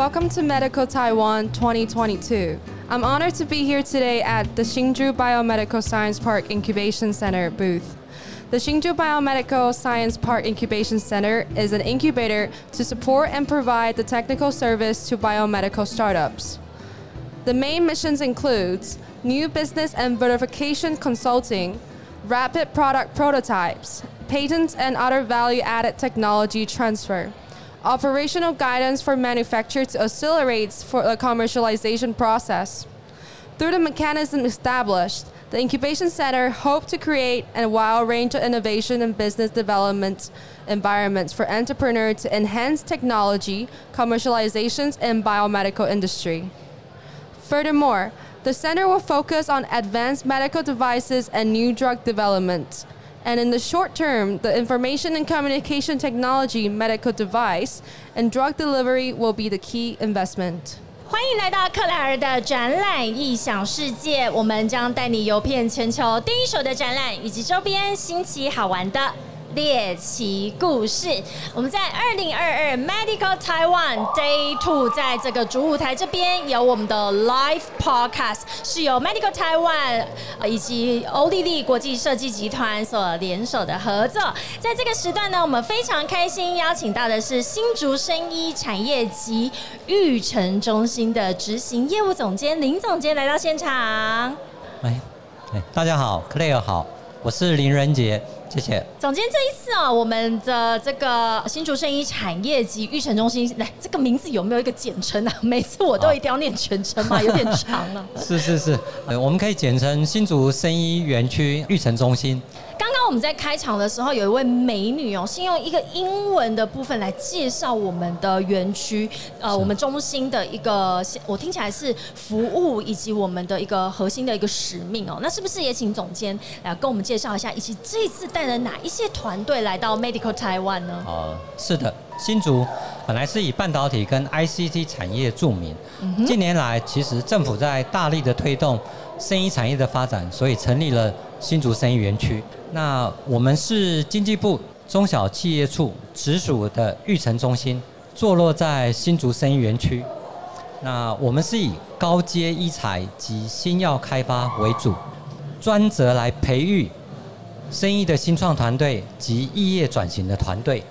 Welcome to Medical Taiwan 2022. I'm honored to be here today at the Hsinchu Biomedical Science Park Incubation Center booth. The Hsinchu Biomedical Science Park Incubation Center is an incubator to support and provide the technical service to biomedical startups. The main missions includes new business and verification consulting, rapid product prototypes, patents and other value-added technology transfer, operational guidance for manufacturers to accelerate for the commercialization process. Through the mechanism established, the Incubation Center hoped to create a wide range of innovation and business development environments for entrepreneurs to enhance technology, commercializations, and biomedical industry. Furthermore, the center will focus on advanced medical devices and new drug development And in the short term, the information and communication technology, medical device, and drug delivery will be the key investment. 欢迎来到克莱尔的展览异想世界，我们将带你游遍全球第一手的展览以及周边新奇好玩的 猎奇故事。我们在二零二二 Medical Taiwan Day Two，在这个主舞台这边有我们的 Live Podcast，是由 Medical Taiwan 以及欧丽丽国际设计集团所联手的合作。在这个时段呢，我们非常开心邀请到的是新竹生医产业及育成中心的执行业务总监林总监来到现场。哎，哎，大家好，Clare 好，我是林仁杰，谢谢。总监，这一次啊，我们的这个新竹生医产业及育成中心，来这个名字有没有一个简称啊？每次我都一定要念全称嘛，有点长了。是是是，呃，我们可以简称新竹生医园区育成中心。刚刚我们在开场的时候，有一位美女哦，先用一个英文的部分来介绍我们的园区，呃，我们中心的一个，我听起来是服务以及我们的一个核心的一个使命哦。那是不是也请总监来跟我们介绍一下，以及这次带了哪一些团队来到 Medical Taiwan 呢？哦，是的，新竹本来是以半导体跟 ICT 产业著名，近年来其实政府在大力的推动生医产业的发展，所以成立了新竹生医园区。那我们是经济部中小企业处直属的育成中心，坐落在新竹生医园区。那我们是以高阶医材及新药开发为主，专责来培育生医的新创团队及异业转型的团队。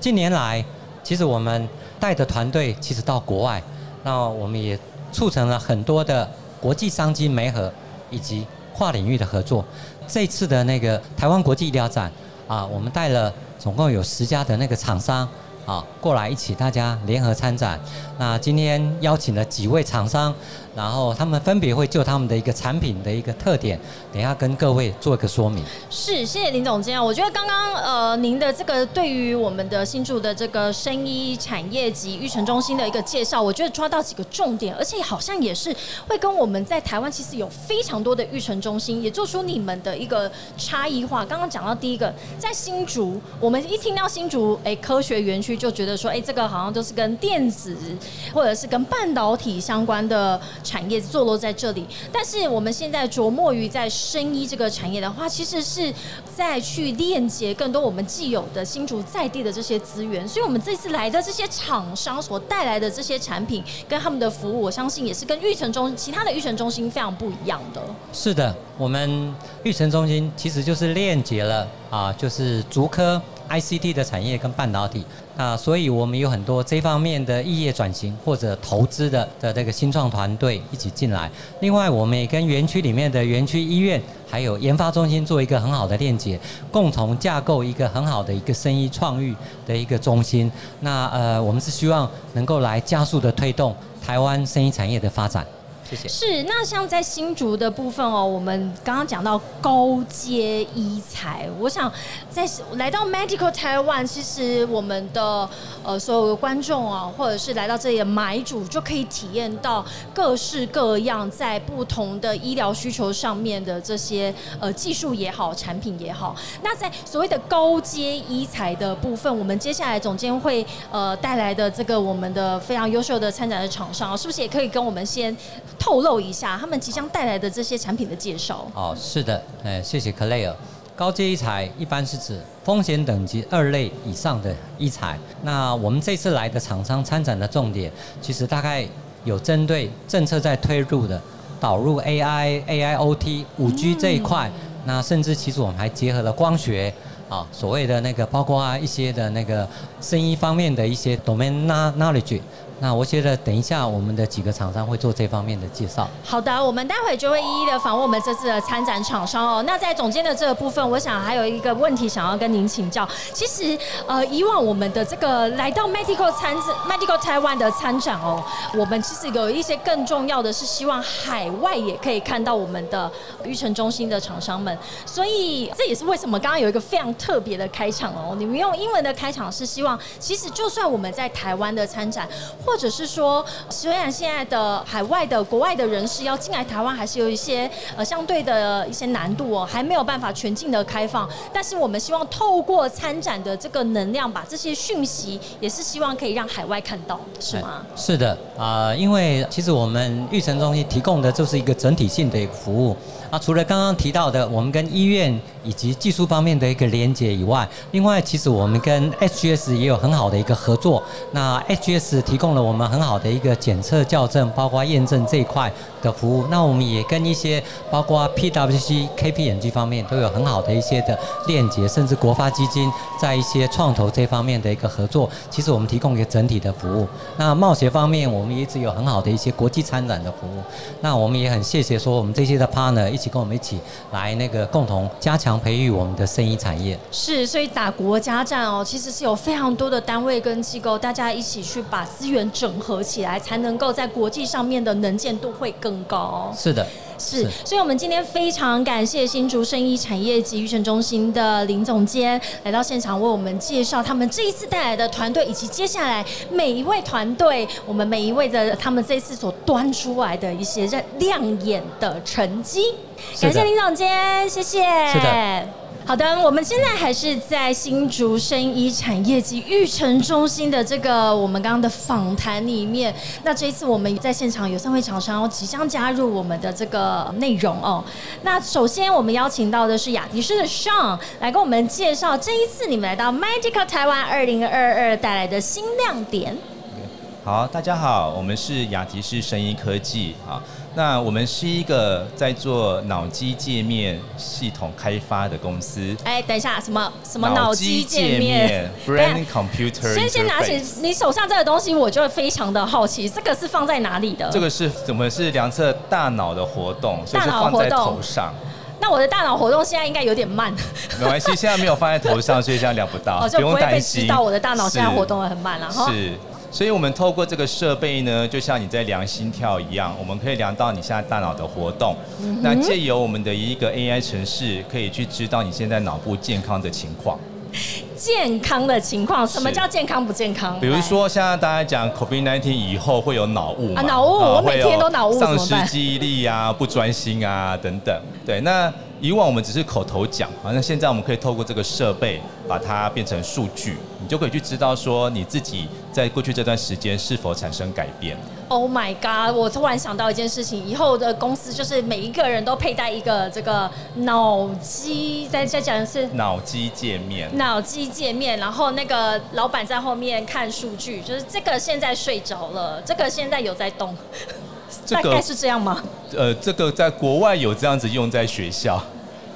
近年来，其实我们带的团队其实到国外，那我们也促成了很多的国际商机媒合以及跨领域的合作。这次的那个台湾国际医疗展啊，我们带了总共有十家的那个厂商啊过来一起，大家联合参展。那今天邀请了几位厂商，然后他们分别会就他们的一个产品的一个特点，等一下跟各位做一个说明。是，谢谢林总监啊。我觉得刚刚呃您的这个对于我们的新竹的这个生医产业及育成中心的一个介绍，我觉得抓到几个重点，而且好像也是会跟我们在台湾其实有非常多的育成中心，也做出你们的一个差异化。刚刚讲到第一个，在新竹，我们一听到新竹哎科学园区，就觉得说哎这个好像都是跟电子或者是跟半导体相关的产业坐落在这里。但是我们现在琢磨于在生医这个产业的话，其实是在去链接更多我们既有的新竹在地的这些资源。所以，我们这次来的这些厂商所带来的这些产品跟他们的服务，我相信也是跟育成中其他的育成中心非常不一样的。是的，我们育成中心其实就是链接了啊，就是竹科 ICT 的产业跟半导体。那所以我们有很多这方面的异业转型或者投资的的这个新创团队一起进来。另外，我们也跟园区里面的园区医院还有研发中心做一个很好的链接，共同架构一个很好的一个生意创育的一个中心。那呃，我们是希望能够来加速的推动台湾生意产业的发展。是，那像在新竹的部分哦，我们刚刚讲到高阶医材，我想在来到 Medical Taiwan，其实我们的呃所有的观众啊，或者是来到这里的买主，就可以体验到各式各样在不同的医疗需求上面的这些呃技术也好，产品也好。那在所谓的高阶医材的部分，我们接下来总监会呃带来的这个我们的非常优秀的参展的厂商，是不是也可以跟我们先透露一下他们即将带来的这些产品的介绍？哦，是的，哎，谢谢 Clare。高阶医材一般是指风险等级二类以上的医材。那我们这次来的厂商参展的重点，其实大概有针对政策在推入的导入 AI、AIoT、五 G 这一块。那甚至其实我们还结合了光学啊，所谓的那个包括一些的那个生医方面的一些 domain knowledge。那我觉得等一下我们的几个厂商会做这方面的介绍。好的，我们待会就会一一的访问我们这次的参展厂商哦。那在总监的这个部分，我想还有一个问题想要跟您请教。其实呃，以往我们的这个来到 Medical 参 Medical Taiwan 的参展哦，我们其实有一些更重要的是希望海外也可以看到我们的育成中心的厂商们。所以这也是为什么刚刚有一个非常特别的开场哦。你们用英文的开场是希望，其实就算我们在台湾的参展或或者是说，虽然现在的海外的国外的人士要进来台湾，还是有一些呃相对的一些难度哦，还没有办法全境的开放。但是我们希望透过参展的这个能量，把这些讯息也是希望可以让海外看到，是吗？是的，啊，因为其实我们育成中心提供的就是一个整体性的服务。那，除了刚刚提到的我们跟医院以及技术方面的一个连接以外，另外其实我们跟 HGS 也有很好的一个合作。那 HGS 提供了我们很好的一个检测校正，包括验证这一块的服务。那我们也跟一些包括 PWC、KP 眼镜方面都有很好的一些的链接，甚至国发基金在一些创投这方面的一个合作。其实我们提供一个整体的服务。那冒险方面，我们一直有很好的一些国际参展的服务。那我们也很谢谢说我们这些的 partner。一起跟我们一起来那个共同加强培育我们的生意产业。是，所以打国家战哦，其实是有非常多的单位跟机构，大家一起去把资源整合起来，才能够在国际上面的能见度会更高。是的。是，所以，我们今天非常感谢新竹生意产业及育成中心的林总监来到现场，为我们介绍他们这一次带来的团队，以及接下来每一位团队，我们每一位的他们这次所端出来的一些亮眼的成绩。感谢林总监，谢谢。是的。好的，我们现在还是在新竹生医产业及育成中心的这个我们刚刚的访谈里面。那这一次我们在现场有三位厂商即将加入我们的这个内容哦。那首先我们邀请到的是雅迪斯的 Sean 来跟我们介绍这一次你们来到 Medical 台湾二零二二带来的新亮点。好，大家好，我们是雅迪斯生医科技啊。那我们是一个在做脑机界面系统开发的公司。哎，等一下，什么什么脑机界面？Brain Computer。先先拿起你手上这个东西，我就非常的好奇，这个是放在哪里的？这个是怎么是量测大脑的活动？大脑活动。头上。那我的大脑活动现在应该有点慢。没关系，现在没有放在头上，所以现在量不到，不用担心。知道我的大脑现在活动的很慢了哈。是。所以，我们透过这个设备呢，就像你在量心跳一样，我们可以量到你现在大脑的活动。那借由我们的一个 AI 城市，可以去知道你现在脑部健康的情况。健康的情况，什么叫健康不健康？比如说，现在大家讲 COVID-19 以后会有脑雾啊？脑雾，我每天都脑雾，丧失记忆力啊，不专心啊，等等。对，那以往我们只是口头讲啊，那现在我们可以透过这个设备，把它变成数据。你就可以去知道说你自己在过去这段时间是否产生改变。Oh my god！我突然想到一件事情，以后的公司就是每一个人都佩戴一个这个脑机，再再讲一次脑机界面，脑机界面，然后那个老板在后面看数据，就是这个现在睡着了，这个现在有在动，大概是这样吗？呃，这个在国外有这样子用在学校。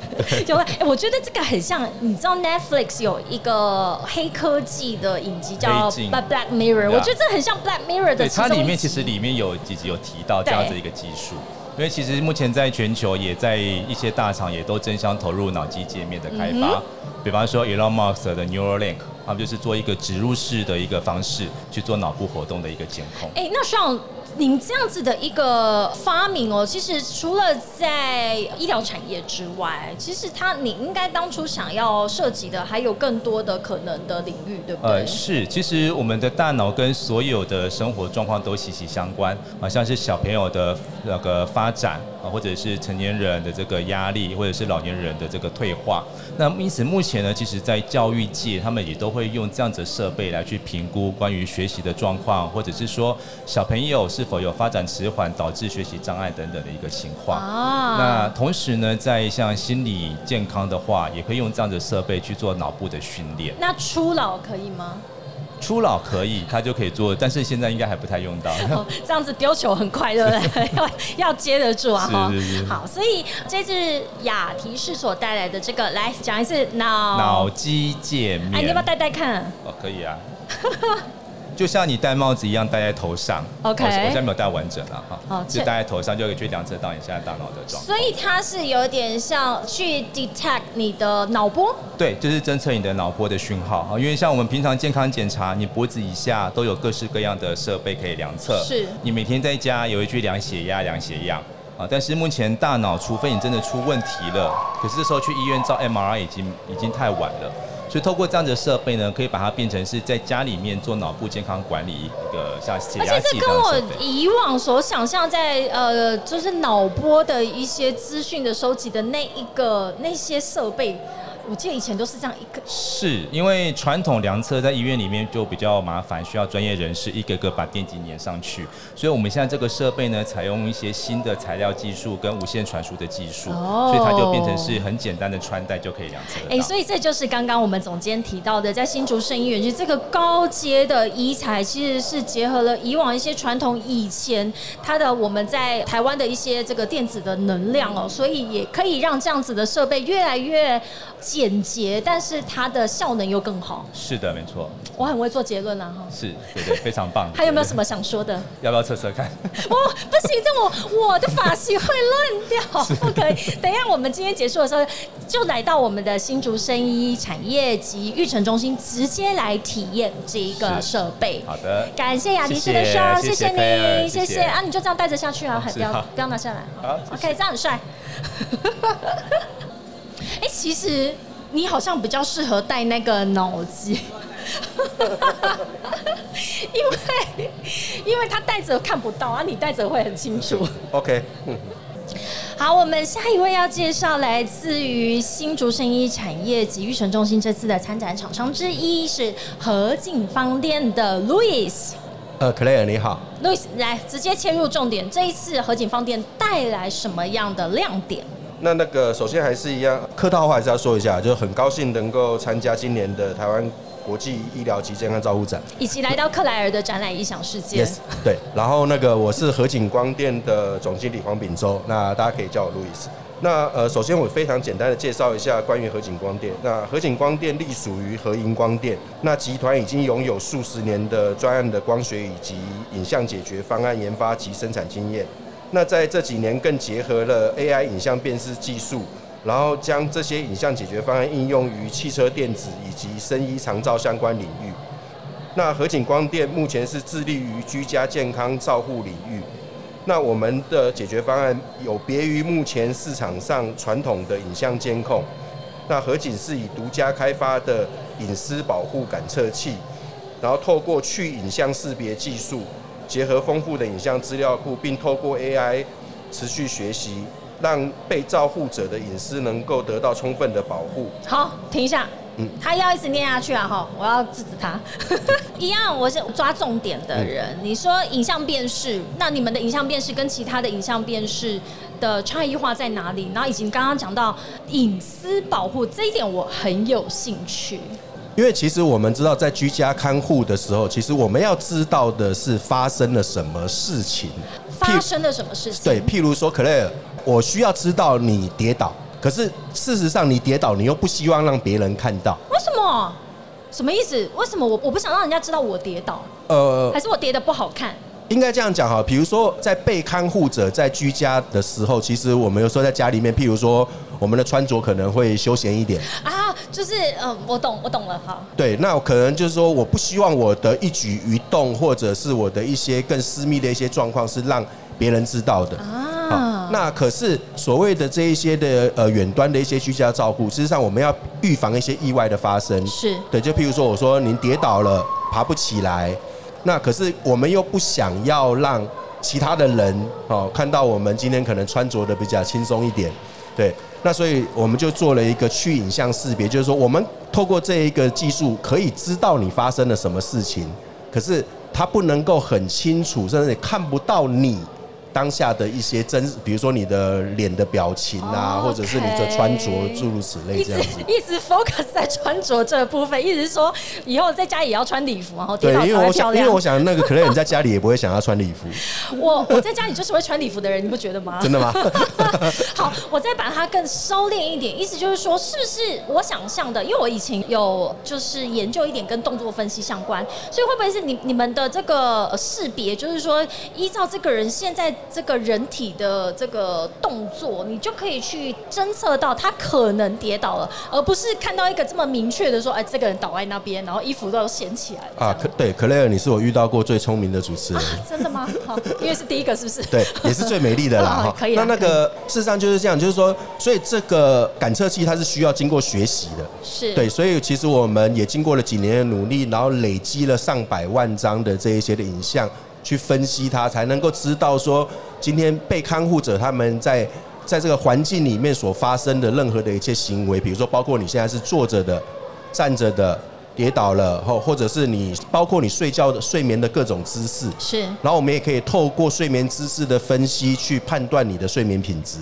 就会，哎，我觉得这个很像，你知道 Netflix 有一个黑科技的影集叫《Black Mirror》，我觉得这很像《Black Mirror》的。对，它里面其实里面有几集有提到这样子一个技术，因为其实目前在全球也在一些大厂也都争相投入脑机界面的开发，比方说 Elon Musk 的 Neuralink，他们就是做一个植入式的一个方式去做脑部活动的一个监控。哎，那像。您这样子的一个发明哦，其实除了在医疗产业之外，其实它你应该当初想要涉及的还有更多的可能的领域，对不对？呃，是，其实我们的大脑跟所有的生活状况都息息相关，好像是小朋友的那个发展啊，或者是成年人的这个压力，或者是老年人的这个退化。那因此目前呢，其实在教育界，他们也都会用这样子的设备来去评估关于学习的状况，或者是说小朋友是。否有发展迟缓导致学习障碍等等的一个情况。啊那同时呢，在像心理健康的话，也可以用这样的设备去做脑部的训练。那初老可以吗？初老可以，他就可以做，但是现在应该还不太用到。哦，这样子丢球很快，对不对？要要接得住啊！好，所以这次雅提示所带来的这个，来讲一次脑脑机界面，哎，你要不要戴戴看？哦，可以啊。就像你戴帽子一样戴在头上 OK 我我现在没有戴完整啊，哦哈，这就戴在头上就可以去量测到你现在大脑的状况。所以它是有点像去 detect 你的脑波，对，就是侦测你的脑波的讯号啊，因为像我们平常健康检查，你脖子以下都有各式各样的设备可以量测。是你每天在家有一去量血压、量血氧啊，但是目前大脑，除非你真的出问题了，可是这时候去医院照 MRI 已经已经太晚了。所以透过这样的设备呢，可以把它变成是在家里面做脑部健康管理一个像血而压计这且这跟我。以往所想象在呃，就是脑波的一些资讯的收集的那一个那些设备，我记得以前都是这样一个。是因为传统量测在医院里面就比较麻烦，需要专业人士一个个把电极粘上去，所以我们现在这个设备呢，采用一些新的材料技术跟无线传输的技术，哦所以它就变成是很简单的穿戴就可以量测得哎、到。所以这就是刚刚我们总监提到的，在新竹圣医园区这个高阶的医材，其实是结合了以往一些传统以前它的我们在台湾的一些这个电子的能量哦，所以也可以让这样子的设备越来越简洁，但是它的效能又更好。是的，没错，我很会做结论啊哈。是对对，非常棒。还有没有什么想说的？要不要测测看？我 不行，这我 我的发型会乱掉，不可以。等一下我们今天结束的时候，就来到我们的新竹生医产业及育成中心，直接来体验这一个设备。好的，感谢雅迪士的谢谢谢谢你，谢谢谢啊！你就这样带着下去啊，还不要不要拿下来。好谢 OK，这样很帅。哎，其实你好像比较适合戴那个脑机。因为因为他戴着看不到啊，你戴着会很清楚。OK，嗯，好，我们下一位要介绍来自于新竹生医产业及育成中心这次的参展厂商之一是和景方店的 Louis。呃，Claire 你好，Louis 来直接切入重点，这一次和景方店带来什么样的亮点？那那个首先还是一样，客套话还是要说一下，就是很高兴能够参加今年的台湾国际医疗及健康照护展。以及来到克莱尔的展览异想世界。Yes，对。然后那个我是和景光电的总经理黄炳洲，那大家可以叫我路易斯。那呃，首先我非常简单的介绍一下关于和景光电。那和景光电隶属于和银光电，那集团已经拥有数十年的专案的光学以及影像解决方案研发及生产经验。那在这几年更结合了 AI 影像辨识技术，然后将这些影像解决方案应用于汽车电子以及生医长照相关领域。那和景光电目前是致力于居家健康照护领域。那我们的解决方案有别于目前市场上传统的影像监控。那和景是以独家开发的隐私保护感测器，然后透过去影像识别技术，结合丰富的影像资料库，并透过 AI 持续学习，让被照护者的隐私能够得到充分的保护。好，停一下。嗯他要一直念下去啊！哈，我要制止他。一样，我是抓重点的人。嗯你说影像辨识，那你们的影像辨识跟其他的影像辨识的差异化在哪里？然后以及你刚刚讲到隐私保护这一点，我很有兴趣。因为其实我们知道，在居家看护的时候，其实我们要知道的是发生了什么事情。发生了什么事情？对，譬如说，Claire，我需要知道你跌倒，可是事实上你跌倒，你又不希望让别人看到。为什么？什么意思？为什么我我不想让人家知道我跌倒，呃还，是我跌的不好看？应该这样讲哈，比如说在被看护者在居家的时候，其实我们有时候在家里面，譬如说我们的穿着可能会休闲一点，啊，就是嗯，我懂，我懂了，好。对，那可能就是说我不希望我的一举一动，或者是我的一些更私密的一些状况是让别人知道的。好啊，那可是所谓的这一些的呃远端的一些居家照顾，事实上我们要预防一些意外的发生。是对，就譬如说我说您跌倒了，爬不起来，那可是我们又不想要让其他的人哦看到我们今天可能穿着的比较轻松一点，对，那所以我们就做了一个去影像识别，就是说我们透过这一个技术可以知道你发生了什么事情，可是它不能够很清楚，甚至看不到你。当下的一些真，比如说你的脸的表情啊，或者是你的穿着，诸如此类这样子。一直 focus 在穿着这部分，一直说以后在家也要穿礼服，然后对，因为我想，因为我想那个可能你在家里也不会想要穿礼服。我我在家里就是会穿礼服的人，你不觉得吗？真的吗？好，我再把它更收敛一点，意思就是说，是不是我想象的？因为我以前有就是研究一点跟动作分析相关，所以会不会是你你们的这个识别，就是说依照这个人现在。这个人体的这个动作，你就可以去侦测到他可能跌倒了，而不是看到一个这么明确的说，哎，这个人倒在那边，然后衣服都掀起来了。啊，可对，克莱尔，你是我遇到过最聪明的主持人。真的吗？好，因为是第一个，是不是？对，也是最美丽的啦。可以。那那个事实上就是这样，就是说，所以这个感测器它是需要经过学习的。是。对，所以其实我们也经过了几年的努力，然后累积了上百万张的这一些的影像。去分析它，才能够知道说，今天被看护者他们在在这个环境里面所发生的任何的一切行为，比如说包括你现在是坐着的、站着的、跌倒了，或或者是你包括你睡觉的睡眠的各种姿势，是。然后我们也可以透过睡眠姿势的分析去判断你的睡眠品质。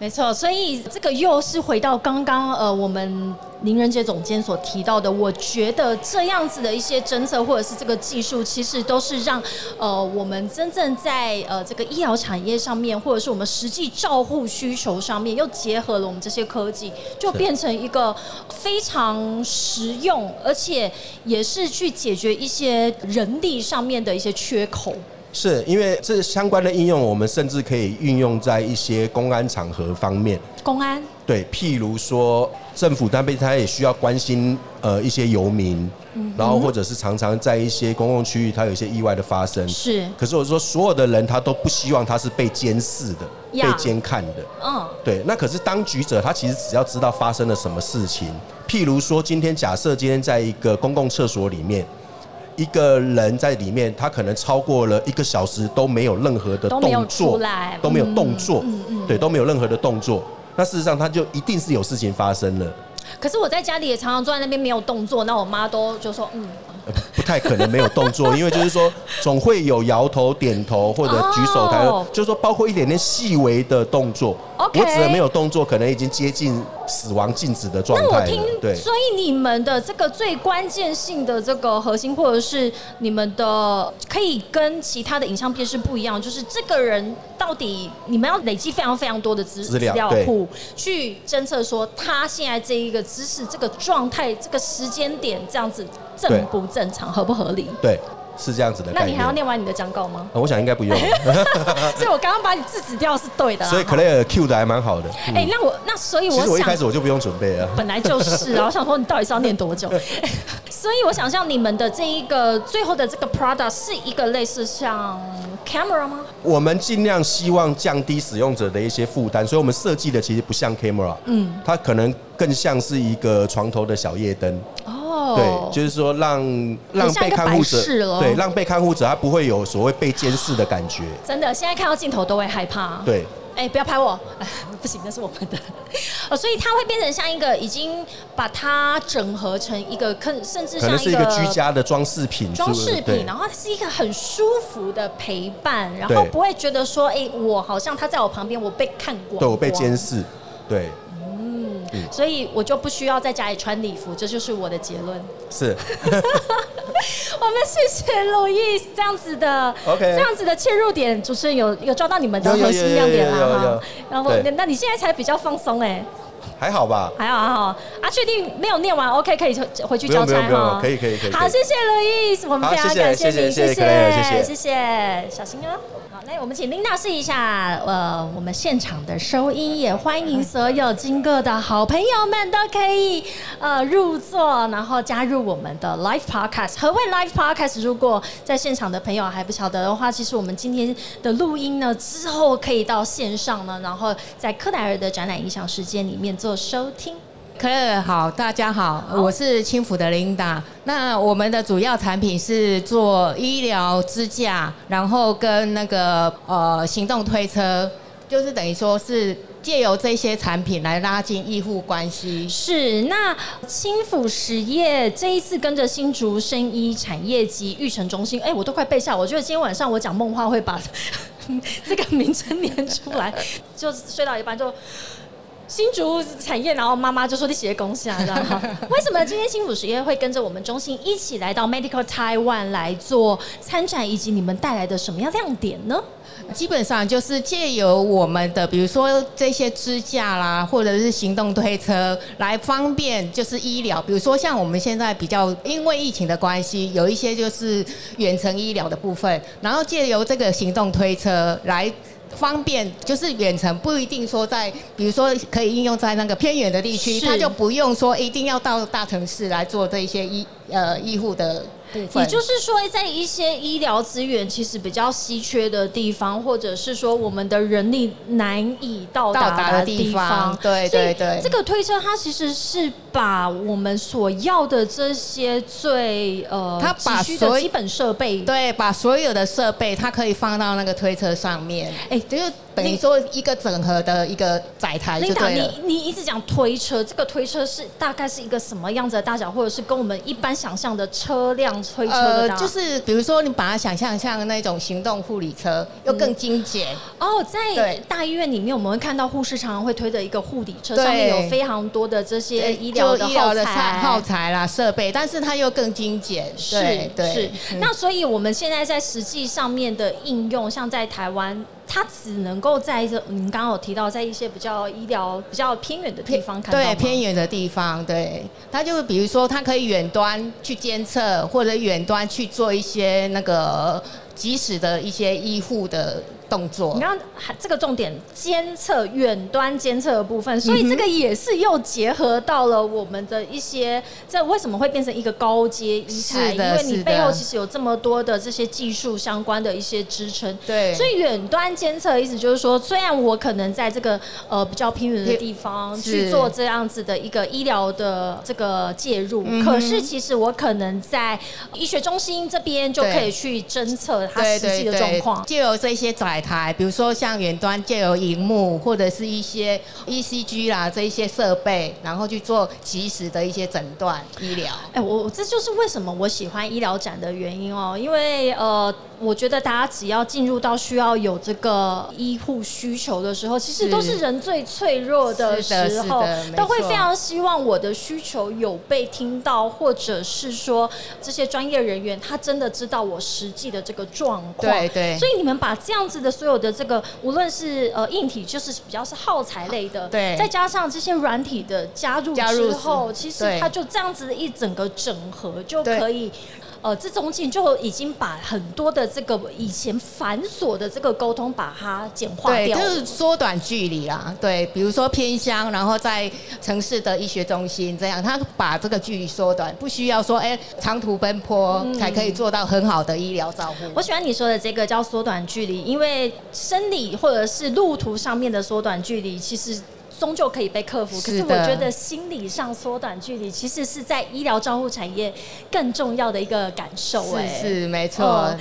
没错，所以这个又是回到刚刚呃，我们林仁杰总监所提到的，我觉得这样子的一些政策或者是这个技术，其实都是让呃我们真正在呃这个医疗产业上面，或者是我们实际照护需求上面，又结合了我们这些科技，就变成一个非常实用，而且也是去解决一些人力上面的一些缺口。是因为这相关的应用，我们甚至可以运用在一些公安场合方面。公安对，譬如说政府单位，他也需要关心呃一些游民，然后或者是常常在一些公共区域，它有一些意外的发生。是，可是我说所有的人他都不希望他是被监视的、被监看的。嗯，对。那可是当局者，他其实只要知道发生了什么事情，譬如说今天假设今天在一个公共厕所里面。一个人在里面，他可能超过了一个小时都没有任何的动作，都没有动作，对，都没有任何的动作。那事实上，他就一定是有事情发生了。可是我在家里也常常坐在那边没有动作，那我妈都就说嗯。不太可能没有动作，因为就是说总会有摇头、点头或者举手，抬，就是说包括一点点细微的动作。我指的没有动作，可能已经接近死亡静止的状态那我听。对，所以你们的这个最关键性的这个核心，或者是你们的可以跟其他的影像片是不一样，就是这个人到底你们要累积非常非常多的资资料库，去侦测说他现在这一个姿势、这个状态、这个时间点这样子。正不正常，合不合理？对，是这样子的。那你还要念完你的讲稿吗？我想应该不用。所以我刚刚把你制止掉是对的。所以 Clare Q 的还蛮好的。哎，那我那所以我其实我一开始我就不用准备啊。本来就是啊，我想说你到底是要念多久？所以我想象你们的这一个最后的这个 product 是一个类似像 camera 吗？我们尽量希望降低使用者的一些负担，所以我们设计的其实不像 camera，嗯，它可能更像是一个床头的小夜灯。对，就是说让让被看护者，对，让被看护者他不会有所谓被监视的感觉。真的，现在看到镜头都会害怕。对，哎，不要拍我，不行，那是我们的。哦，所以它会变成像一个已经把它整合成一个，可甚至像一个居家的装饰品，装饰品，然后它是一个很舒服的陪伴，然后不会觉得说，哎，我好像他在我旁边，我被看过，对我被监视，对。所以我就不需要在家里穿礼服，这就是我的结论。是，我们谢谢路易这样子的，OK，这样子的切入点，主持人有有抓到你们的核心亮点了哈。然后，那你现在才比较放松哎，还好吧？还好还好啊，确定没有念完，OK，可以回去交差哈。可以可以可以。好，谢谢路易，我们非常感谢你，谢谢谢谢，小心啊。来，我们请琳娜试一下，呃，我们现场的收音，也欢迎所有经过的好朋友们都可以呃入座，然后加入我们的 live podcast。何谓 live podcast？如果在现场的朋友还不晓得的话，其实我们今天的录音呢，之后可以到线上呢，然后在柯奈尔的展览影响时间里面做收听。可好，大家好，我是轻抚的琳达。那我们的主要产品是做医疗支架，然后跟那个呃行动推车，就是等于说是借由这些产品来拉近医护关系。是，那青辅实业这一次跟着新竹生医产业及育成中心，哎，我都快背下。我觉得今天晚上我讲梦话会把 这个名称念出来，就睡到一半就。新竹产业，然后妈妈就说你写恭喜啊，知道吗？为什么今天新福实业会跟着我们中心一起来到 Medical Taiwan 来做参展，以及你们带来的什么样亮点呢？基本上就是借由我们的，比如说这些支架啦，或者是行动推车，来方便就是医疗。比如说像我们现在比较因为疫情的关系，有一些就是远程医疗的部分，然后借由这个行动推车来。方便就是远程不一定说在，比如说可以应用在那个偏远的地区，他就不用说一定要到大城市来做这些医呃医护的。也就是说，在一些医疗资源其实比较稀缺的地方，或者是说我们的人力难以到达的地方，对对对，这个推车它其实是把我们所要的这些最呃，它把所有基本设备，对，把所有的设备，它可以放到那个推车上面，哎，就是。等于说一个整合的一个载台就对了。你你一直讲推车，这个推车是大概是一个什么样子的大小，或者是跟我们一般想象的车辆推车的？呃，就是比如说你把它想象像那种行动护理车，又更精简。哦，在大医院里面，我们会看到护士常常会推的一个护理车，上面有非常多的这些医疗的耗材、耗材啦设备，但是它又更精简。是是。那所以我们现在在实际上面的应用，像在台湾。它只能够在这，您刚刚有提到，在一些比较医疗比较偏远的地方看对，偏远的地方，对。它就是比如说，它可以远端去监测，或者远端去做一些那个及时的一些医护的。动作，你刚刚这个重点监测远端监测的部分，所以这个也是又结合到了我们的一些，这为什么会变成一个高阶医材？因为你背后其实有这么多的这些技术相关的一些支撑。对，所以远端监测的意思就是说，虽然我可能在这个呃比较偏远的地方去做这样子的一个医疗的这个介入，可是其实我可能在医学中心这边就可以去侦测它实际的状况，就有这些载。台，比如说像远端借由荧幕或者是一些 ECG 啦这一些设备，然后去做及时的一些诊断医疗。哎，我这就是为什么我喜欢医疗展的原因哦，因为呃。我觉得大家只要进入到需要有这个医护需求的时候，其实都是人最脆弱的时候，都会非常希望我的需求有被听到，或者是说这些专业人员他真的知道我实际的这个状况。对对。所以你们把这样子的所有的这个，无论是呃硬体，就是比较是耗材类的，对，再加上这些软体的加入之后，其实它就这样子一整个整合就可以。呃，这中间就已经把很多的这个以前繁琐的这个沟通，把它简化掉，就是缩短距离啦。对，比如说偏乡，然后在城市的医学中心这样，他把这个距离缩短，不需要说哎长途奔波才可以做到很好的医疗照顾。我喜欢你说的这个叫缩短距离，因为生理或者是路途上面的缩短距离，其实。终究可以被克服，可是我觉得心理上缩短距离，其实是在医疗照护产业更重要的一个感受。哎，是没错。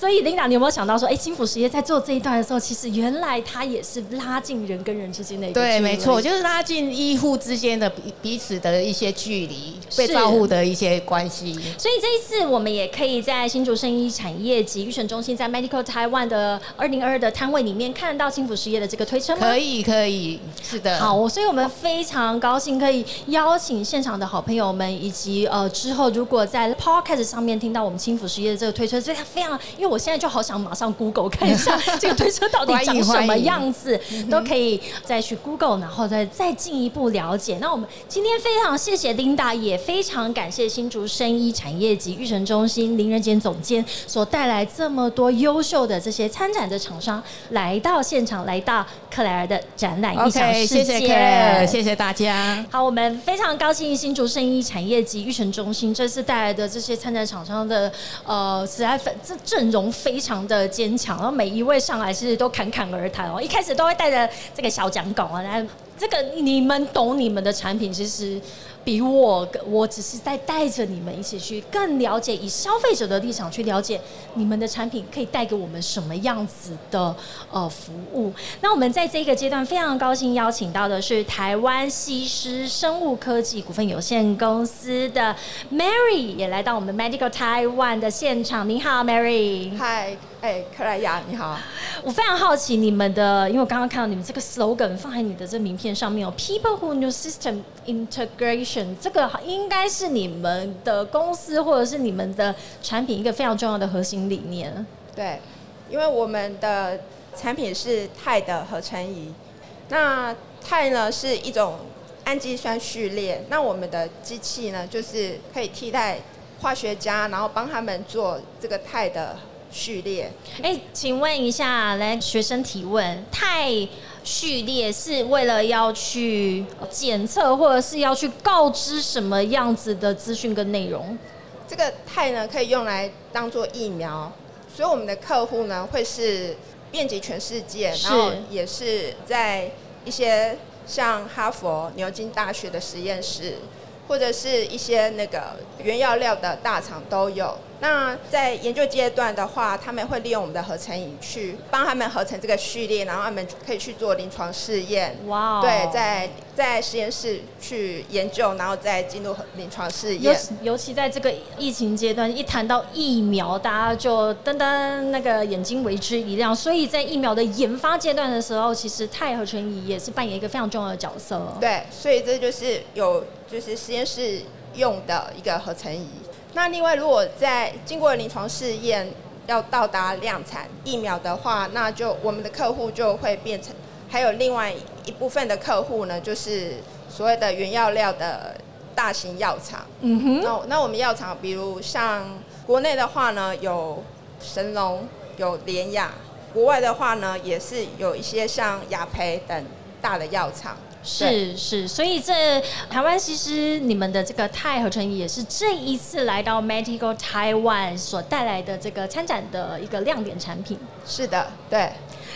所以琳达，你有没有想到说，哎，金福实业在做这一段的时候，其实原来它也是拉近人跟人之间的一个对，没错，就是拉近医护之间的彼彼此的一些距离，被照顾的一些关系。所以这一次，我们也可以在新竹生医产业及预选中心，在 Medical Taiwan 的二零二二的摊位里面看到金福实业的这个推车吗？可以，可以，是的。好，所以我们非常高兴可以邀请现场的好朋友们，以及呃之后如果在 Podcast 上面听到我们金福实业的这个推车，所以它非常。因为我现在就好想马上 Google 看一下这个推车到底长什么样子，都可以再去 Google，然后再再进一步了解。那我们今天非常谢谢 Linda，也非常感谢新竹生医产业及育成中心林仁杰总监所带来这么多优秀的这些参展的厂商来到现场，来到克莱尔的展览异想世界。谢谢克莱尔，谢谢大家。好，我们非常高兴新竹生医产业及育成中心这次带来的这些参展厂商的呃，实在这阵。容非常的坚强，然后每一位上来其实都侃侃而谈哦，一开始都会带着这个小讲稿啊，来这个你们懂你们的产品，其实比我我只是在带着你们一起去更了解，以消费者的立场去了解你们的产品可以带给我们什么样子的呃服务。那我们在这个阶段非常高兴邀请到的是台湾西施生物科技股份有限公司的 Mary 也来到我们 Medical Taiwan 的现场。你好，Mary。嗨，哎，克莱亚，你好。我非常好奇你们的，因为我刚刚看到你们这个 slogan 放在你的这名片上面哦，People who knew system integration，这个应该是你们的公司或者是你们的产品一个非常重要的核心理念。对，因为我们的产品是钛的合成仪，那钛呢是一种氨基酸序列，那我们的机器呢就是可以替代化学家，然后帮他们做这个钛的。序列，哎，请问一下，来学生提问，太序列是为了要去检测，或者是要去告知什么样子的资讯跟内容？这个肽呢，可以用来当做疫苗，所以我们的客户呢，会是遍及全世界，然后也是在一些像哈佛、牛津大学的实验室，或者是一些那个原药料的大厂都有。那在研究阶段的话，他们会利用我们的合成仪去帮他们合成这个序列，然后他们可以去做临床试验。哇！对，在在实验室去研究，然后再进入临床试验。尤尤其在这个疫情阶段，一谈到疫苗，大家就噔噔那个眼睛为之一亮。所以在疫苗的研发阶段的时候，其实钛合成仪也是扮演一个非常重要的角色。对，所以这就是有就是实验室用的一个合成仪。那另外，如果在经过临床试验要到达量产疫苗的话，那就我们的客户就会变成还有另外一部分的客户呢，就是所谓的原药料的大型药厂。嗯哼。那那我们药厂，比如像国内的话呢，有神龙，有联雅；国外的话呢，也是有一些像雅培等大的药厂。是是，所以这台湾其实你们的这个钛合成衣也是这一次来到 Medical Taiwan 所带来的这个参展的一个亮点产品。是的，对。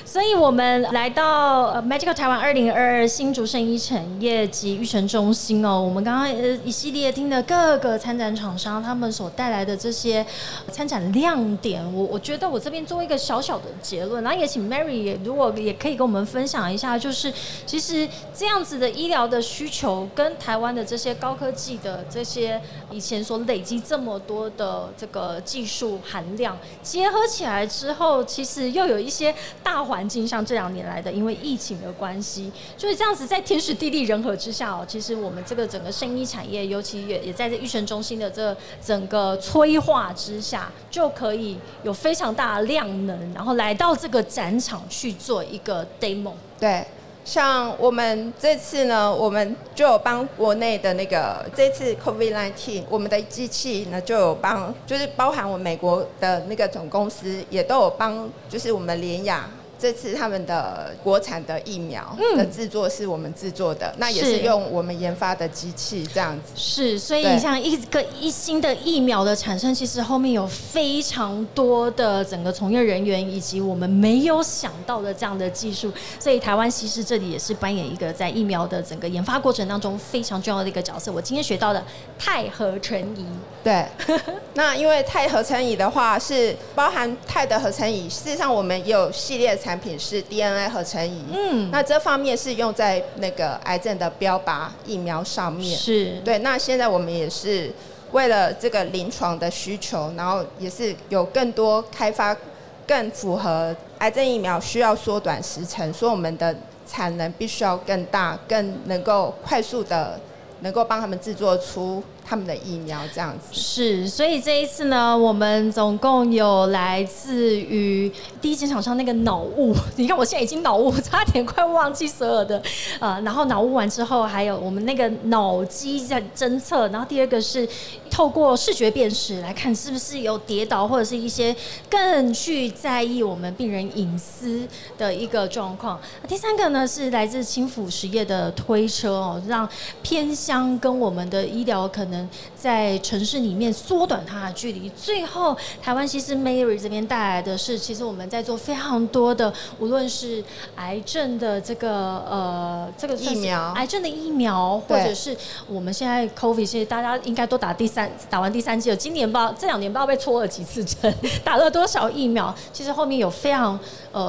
所以我们来到 Magical 台湾二零二二新竹生医产业及育成中心哦，我们刚刚呃一系列听的各个参展厂商他们所带来的这些参展亮点，我我觉得我这边做一个小小的结论，然后也请 Mary 也如果也可以跟我们分享一下，就是其实这样子的医疗的需求跟台湾的这些高科技的这些以前所累积这么多的这个技术含量结合起来之后，其实又有一些大环。境像这两年来的，因为疫情的关系，就是这样子，在天时地利人和之下哦，其实我们这个整个生意产业，尤其也也在这育成中心的这整个催化之下，就可以有非常大的量能，然后来到这个展场去做一个 demo。对。像我们这次呢，我们就有帮国内的那个这次 COVID-19，我们的机器呢就有帮，就是包含我们美国的那个总公司也都有帮，就是我们联雅。这次他们的国产的疫苗的制作是我们制作的，那也是用我们研发的机器这样子。是，所以你像一个一新的疫苗的产生，其实后面有非常多的整个从业人员以及我们没有想到的这样的技术。所以台湾其实这里也是扮演一个在疫苗的整个研发过程当中非常重要的一个角色。我今天学到的钛合成仪，对，那因为钛合成仪的话是包含钛的合成仪，事实上我们也有系列产。品是 DNA 合成仪，嗯，那这方面是用在那个癌症的标靶疫苗上面，是对。那现在我们也是为了这个临床的需求，然后也是有更多开发更符合癌症疫苗需要缩短时程，所以我们的产能必须要更大，更能够快速的能够帮他们制作出。他们的疫苗这样子是，所以这一次呢，我们总共有来自于第一间厂商那个脑雾，你看我现在已经脑雾，差点快忘记所有的呃，然后脑雾完之后，还有我们那个脑机在侦测，然后第二个是透过视觉辨识来看是不是有跌倒或者是一些更去在意我们病人隐私的一个状况。第三个呢是来自轻辅实业的推车哦，让偏乡跟我们的医疗可能。能在城市里面缩短它的距离。最后，台湾西施 Mary 这边带来的是，其实我们在做非常多的，无论是癌症的这个呃这个疫苗癌症的疫苗，或者是我们现在 COVID，其实大家应该都打第三打完第三剂了。今年不知道这两年不知道被戳了几次针，打了多少疫苗。其实后面有非常呃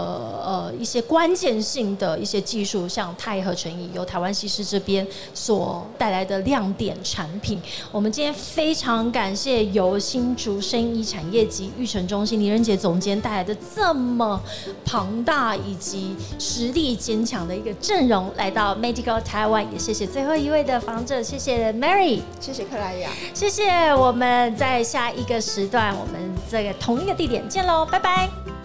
呃一些关键性的一些技术，像钛合成仪，由台湾西施这边所带来的亮点产品。我们今天非常感谢由新竹生医产业及育成中心林仁杰总监带来的这么庞大以及实力坚强的一个阵容，来到 Medical Taiwan。也谢谢最后一位的访者，谢谢 Mary。谢谢克莱雅。谢谢，我们在下一个时段，我们这个同一个地点见喽，拜拜。